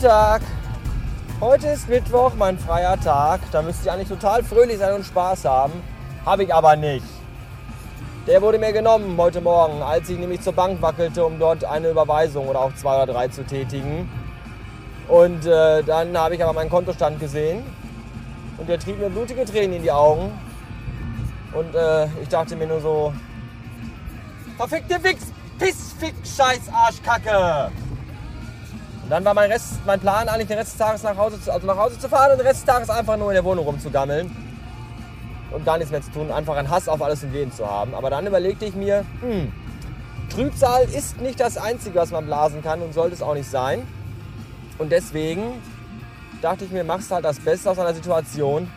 Tag. Heute ist Mittwoch, mein freier Tag. Da müsste ich eigentlich total fröhlich sein und Spaß haben. Habe ich aber nicht. Der wurde mir genommen heute Morgen, als ich nämlich zur Bank wackelte, um dort eine Überweisung oder auch zwei oder drei zu tätigen. Und äh, dann habe ich aber meinen Kontostand gesehen und der trieb mir blutige Tränen in die Augen. Und äh, ich dachte mir nur so, verfickte Wichs, Piss, Fick, Scheiß, Arschkacke. Dann war mein, Rest, mein Plan eigentlich den Rest des Tages nach Hause, zu, also nach Hause zu fahren und den Rest des Tages einfach nur in der Wohnung rumzugammeln. Und gar nichts mehr zu tun, einfach einen Hass auf alles und jeden zu haben. Aber dann überlegte ich mir, hm, Trübsal ist nicht das Einzige, was man blasen kann und sollte es auch nicht sein. Und deswegen dachte ich mir, machst halt das Beste aus einer Situation.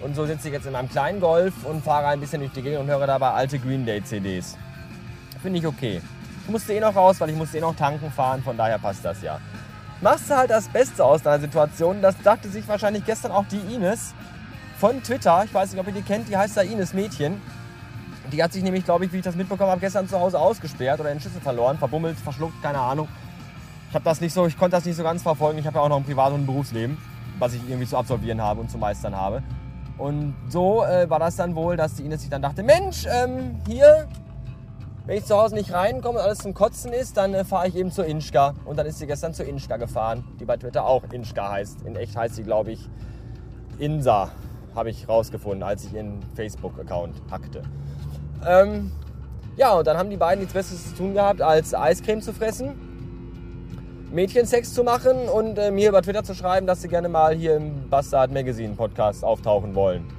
Und so sitze ich jetzt in meinem kleinen Golf und fahre ein bisschen durch die Gegend und höre dabei alte Green Day CDs. Finde ich okay. Ich musste eh noch raus, weil ich musste eh noch tanken fahren, von daher passt das ja. Machst du halt das Beste aus deiner Situation. Das dachte sich wahrscheinlich gestern auch die Ines von Twitter. Ich weiß nicht, ob ihr die kennt, die heißt da Ines Mädchen. Die hat sich nämlich, glaube ich, wie ich das mitbekommen habe, gestern zu Hause ausgesperrt oder den Schlüssel verloren, verbummelt, verschluckt, keine Ahnung. Ich habe das nicht so, ich konnte das nicht so ganz verfolgen. Ich habe ja auch noch ein Privat- und ein Berufsleben, was ich irgendwie zu absolvieren habe und zu meistern habe. Und so äh, war das dann wohl, dass die Ines sich dann dachte, Mensch, ähm, hier, wenn ich zu Hause nicht reinkomme und alles zum Kotzen ist, dann äh, fahre ich eben zur Inschka. Und dann ist sie gestern zur Inschka gefahren, die bei Twitter auch Inschka heißt. In echt heißt sie, glaube ich, Insa, habe ich rausgefunden, als ich ihren Facebook-Account hackte. Ähm, ja, und dann haben die beiden nichts Besseres zu tun gehabt, als Eiscreme zu fressen Mädchensex zu machen und äh, mir über Twitter zu schreiben, dass sie gerne mal hier im Bastard Magazine Podcast auftauchen wollen.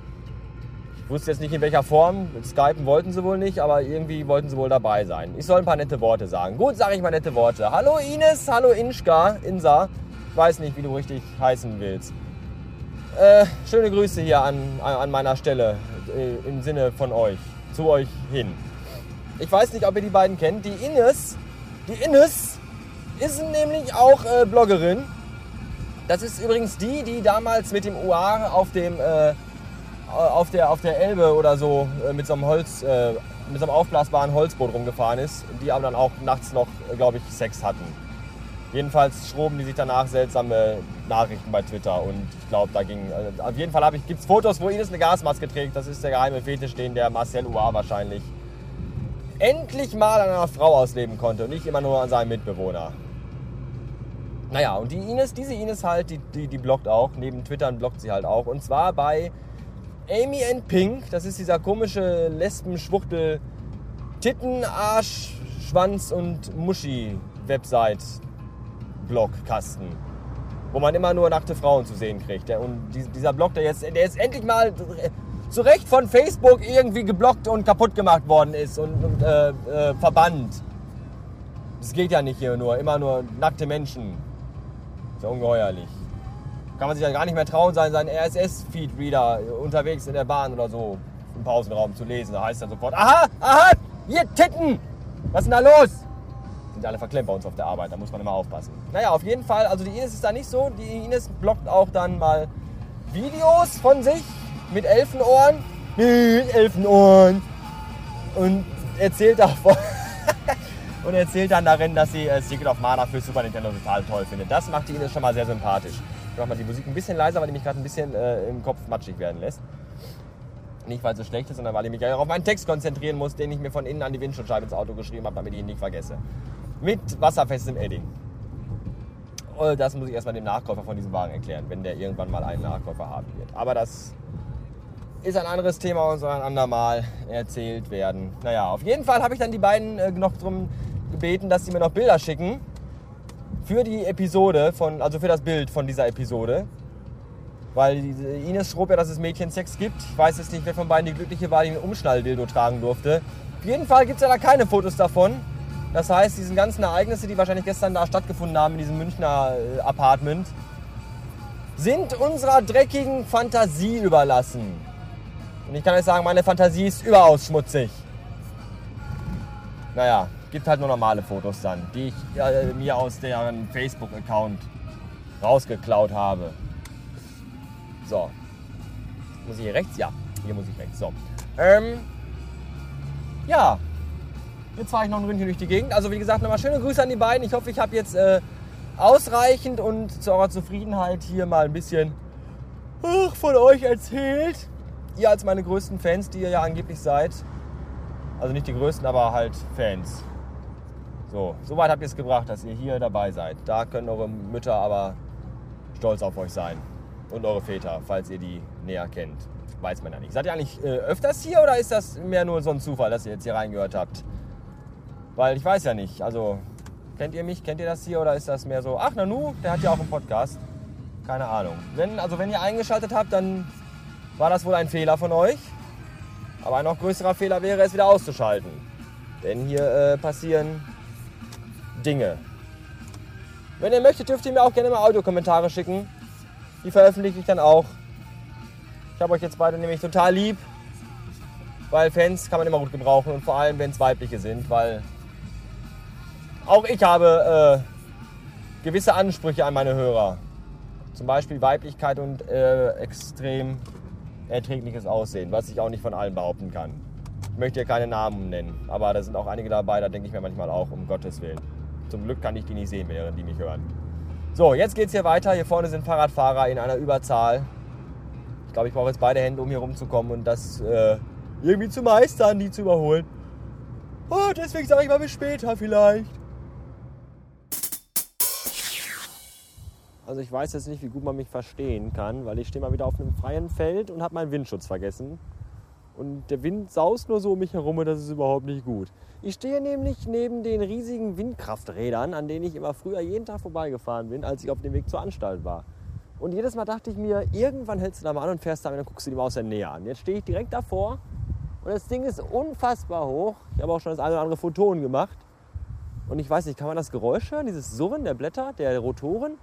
Wusste jetzt nicht in welcher Form, Skypen wollten sie wohl nicht, aber irgendwie wollten sie wohl dabei sein. Ich soll ein paar nette Worte sagen. Gut, sage ich mal nette Worte. Hallo Ines, hallo Inschka, Insa. Ich weiß nicht, wie du richtig heißen willst. Äh, schöne Grüße hier an, an meiner Stelle äh, im Sinne von euch, zu euch hin. Ich weiß nicht, ob ihr die beiden kennt. Die Ines, die Ines ist nämlich auch äh, Bloggerin. Das ist übrigens die, die damals mit dem UA auf dem äh, auf der, auf der Elbe oder so äh, mit so einem Holz, äh, mit so einem aufblasbaren Holzboot rumgefahren ist, die aber dann auch nachts noch, äh, glaube ich, Sex hatten. Jedenfalls schroben die sich danach seltsame Nachrichten bei Twitter und ich glaube, da ging. Also auf jeden Fall gibt es Fotos, wo Ines eine Gasmaske trägt. Das ist der geheime Fetisch, den der Marcel UA wahrscheinlich endlich mal an einer Frau ausleben konnte und nicht immer nur an seinem Mitbewohner. Naja, und die Ines, diese Ines halt, die, die, die bloggt auch. Neben Twitter bloggt sie halt auch. Und zwar bei Amy and Pink. Das ist dieser komische Lesben-Schwuchtel Titten, Arsch, Schwanz und Muschi-Website Blogkasten. Wo man immer nur nackte Frauen zu sehen kriegt. Und dieser Blog, der jetzt, der jetzt endlich mal zu Recht von Facebook irgendwie geblockt und kaputt gemacht worden ist und, und äh, äh, verbannt. Das geht ja nicht hier nur, immer nur nackte Menschen. Ist ja ungeheuerlich. Kann man sich ja gar nicht mehr trauen, seinen, seinen RSS-Feed-Reader unterwegs in der Bahn oder so im Pausenraum zu lesen. Da heißt dann sofort, aha, aha, hier Titten! Was ist denn da los? Sind alle verklemmt bei uns auf der Arbeit, da muss man immer aufpassen. Naja, auf jeden Fall, also die Ines ist da nicht so. Die Ines blockt auch dann mal Videos von sich mit Elfenohren. Mit Elfenohren. Und erzählt davon. und erzählt dann darin, dass sie äh, Secret of Mana für Super Nintendo total toll findet. Das macht die Ines schon mal sehr sympathisch. Ich mache mal die Musik ein bisschen leiser, weil die mich gerade ein bisschen äh, im Kopf matschig werden lässt. Nicht, weil es so schlecht ist, sondern weil ich mich ja auf meinen Text konzentrieren muss, den ich mir von innen an die Windschutzscheibe ins Auto geschrieben habe, damit ich ihn nicht vergesse. Mit wasserfestem Edding. Oh, das muss ich erstmal dem Nachkäufer von diesem Wagen erklären, wenn der irgendwann mal einen Nachkäufer haben wird. Aber das ist ein anderes Thema und soll ein andermal erzählt werden. Naja, auf jeden Fall habe ich dann die beiden äh, noch darum gebeten, dass sie mir noch Bilder schicken für die Episode, von, also für das Bild von dieser Episode. Weil Ines schrob ja, dass es Mädchensex gibt. Ich weiß jetzt nicht, wer von beiden die Glückliche war, die einen Umschnalldildo tragen durfte. Auf jeden Fall gibt es ja da keine Fotos davon. Das heißt, diesen ganzen Ereignisse, die wahrscheinlich gestern da stattgefunden haben, in diesem Münchner äh, Apartment, sind unserer dreckigen Fantasie überlassen. Und ich kann euch sagen, meine Fantasie ist überaus schmutzig. Naja, gibt halt nur normale Fotos dann, die ich äh, mir aus deren Facebook-Account rausgeklaut habe. So. Muss ich hier rechts? Ja, hier muss ich rechts. So. Ähm, ja. Jetzt fahre ich noch ein Ründchen durch die Gegend. Also wie gesagt, nochmal schöne Grüße an die beiden. Ich hoffe, ich habe jetzt äh, ausreichend und zu eurer Zufriedenheit hier mal ein bisschen ach, von euch erzählt. Ihr als meine größten Fans, die ihr ja angeblich seid. Also nicht die größten, aber halt Fans. So, soweit habt ihr es gebracht, dass ihr hier dabei seid. Da können eure Mütter aber stolz auf euch sein. Und eure Väter, falls ihr die näher kennt. Weiß man ja nicht. Seid ihr eigentlich äh, öfters hier oder ist das mehr nur so ein Zufall, dass ihr jetzt hier reingehört habt? Weil ich weiß ja nicht. Also, kennt ihr mich? Kennt ihr das hier oder ist das mehr so, ach Nanu, der hat ja auch einen Podcast? Keine Ahnung. Wenn, also wenn ihr eingeschaltet habt, dann war das wohl ein Fehler von euch. Aber ein noch größerer Fehler wäre es wieder auszuschalten. Denn hier äh, passieren Dinge. Wenn ihr möchtet, dürft ihr mir auch gerne mal Audiokommentare schicken. Die veröffentliche ich dann auch. Ich habe euch jetzt beide nämlich total lieb, weil Fans kann man immer gut gebrauchen und vor allem, wenn es weibliche sind, weil auch ich habe äh, gewisse Ansprüche an meine Hörer. Zum Beispiel Weiblichkeit und äh, extrem erträgliches Aussehen, was ich auch nicht von allen behaupten kann. Ich möchte hier keine Namen nennen, aber da sind auch einige dabei, da denke ich mir manchmal auch, um Gottes Willen. Zum Glück kann ich die nicht sehen, während die mich hören. So, jetzt geht es hier weiter. Hier vorne sind Fahrradfahrer in einer Überzahl. Ich glaube, ich brauche jetzt beide Hände, um hier rumzukommen und das äh, irgendwie zu meistern, die zu überholen. Oh, deswegen sage ich mal bis später vielleicht. Also ich weiß jetzt nicht, wie gut man mich verstehen kann, weil ich stehe mal wieder auf einem freien Feld und habe meinen Windschutz vergessen. Und der Wind saust nur so um mich herum und das ist überhaupt nicht gut. Ich stehe nämlich neben den riesigen Windkrafträdern, an denen ich immer früher jeden Tag vorbeigefahren bin, als ich auf dem Weg zur Anstalt war. Und jedes Mal dachte ich mir, irgendwann hältst du da mal an und fährst da und dann guckst du die mal aus der Nähe an. Jetzt stehe ich direkt davor und das Ding ist unfassbar hoch. Ich habe auch schon das eine oder andere Photon gemacht. Und ich weiß nicht, kann man das Geräusch hören, dieses Surren der Blätter, der Rotoren?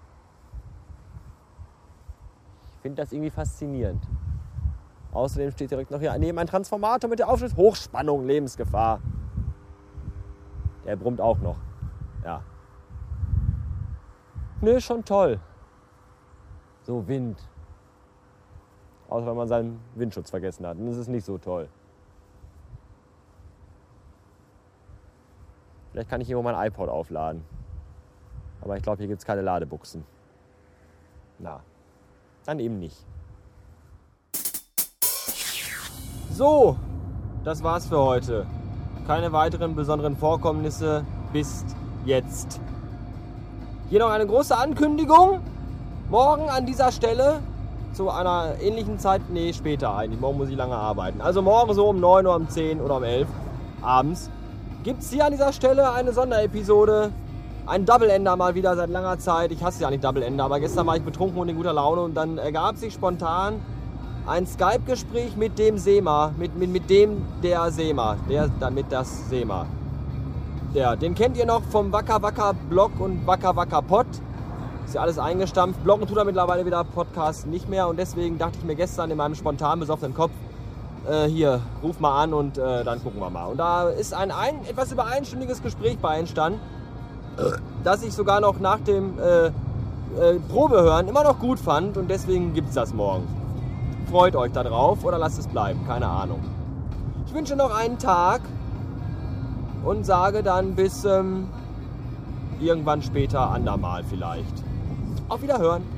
Ich finde das irgendwie faszinierend. Außerdem steht direkt noch hier neben ein Transformator mit der Aufschrift Hochspannung, Lebensgefahr. Der brummt auch noch. Ja. Nö, schon toll. So Wind. Außer wenn man seinen Windschutz vergessen hat. Dann ist es nicht so toll. Vielleicht kann ich hier mal mein iPod aufladen. Aber ich glaube, hier gibt es keine Ladebuchsen. Na, dann eben nicht. So, das war's für heute. Keine weiteren besonderen Vorkommnisse bis jetzt. Hier noch eine große Ankündigung. Morgen an dieser Stelle zu einer ähnlichen Zeit, nee, später eigentlich. Morgen muss ich lange arbeiten. Also morgen so um 9 Uhr, um 10 oder um 11 abends gibt es hier an dieser Stelle eine Sonderepisode. Ein Double Ender mal wieder seit langer Zeit. Ich hasse ja nicht Double Ender, aber gestern war ich betrunken und in guter Laune und dann ergab sich spontan ein Skype-Gespräch mit dem SEMA, mit, mit, mit dem der SEMA, der damit das SEMA. Der, den kennt ihr noch vom Wacker Wacker Blog und Wacker Wacker Pod. Ist ja alles eingestampft. Bloggen tut er mittlerweile wieder, Podcast nicht mehr. Und deswegen dachte ich mir gestern in meinem spontan besoffenen Kopf, äh, hier, ruf mal an und äh, dann gucken wir mal. Und da ist ein, ein etwas über einstündiges Gespräch bei entstanden, das ich sogar noch nach dem äh, äh Probehören immer noch gut fand. Und deswegen gibt es das morgen freut euch darauf oder lasst es bleiben, keine Ahnung. Ich wünsche noch einen Tag und sage dann bis ähm, irgendwann später andermal vielleicht. Auf Wiederhören.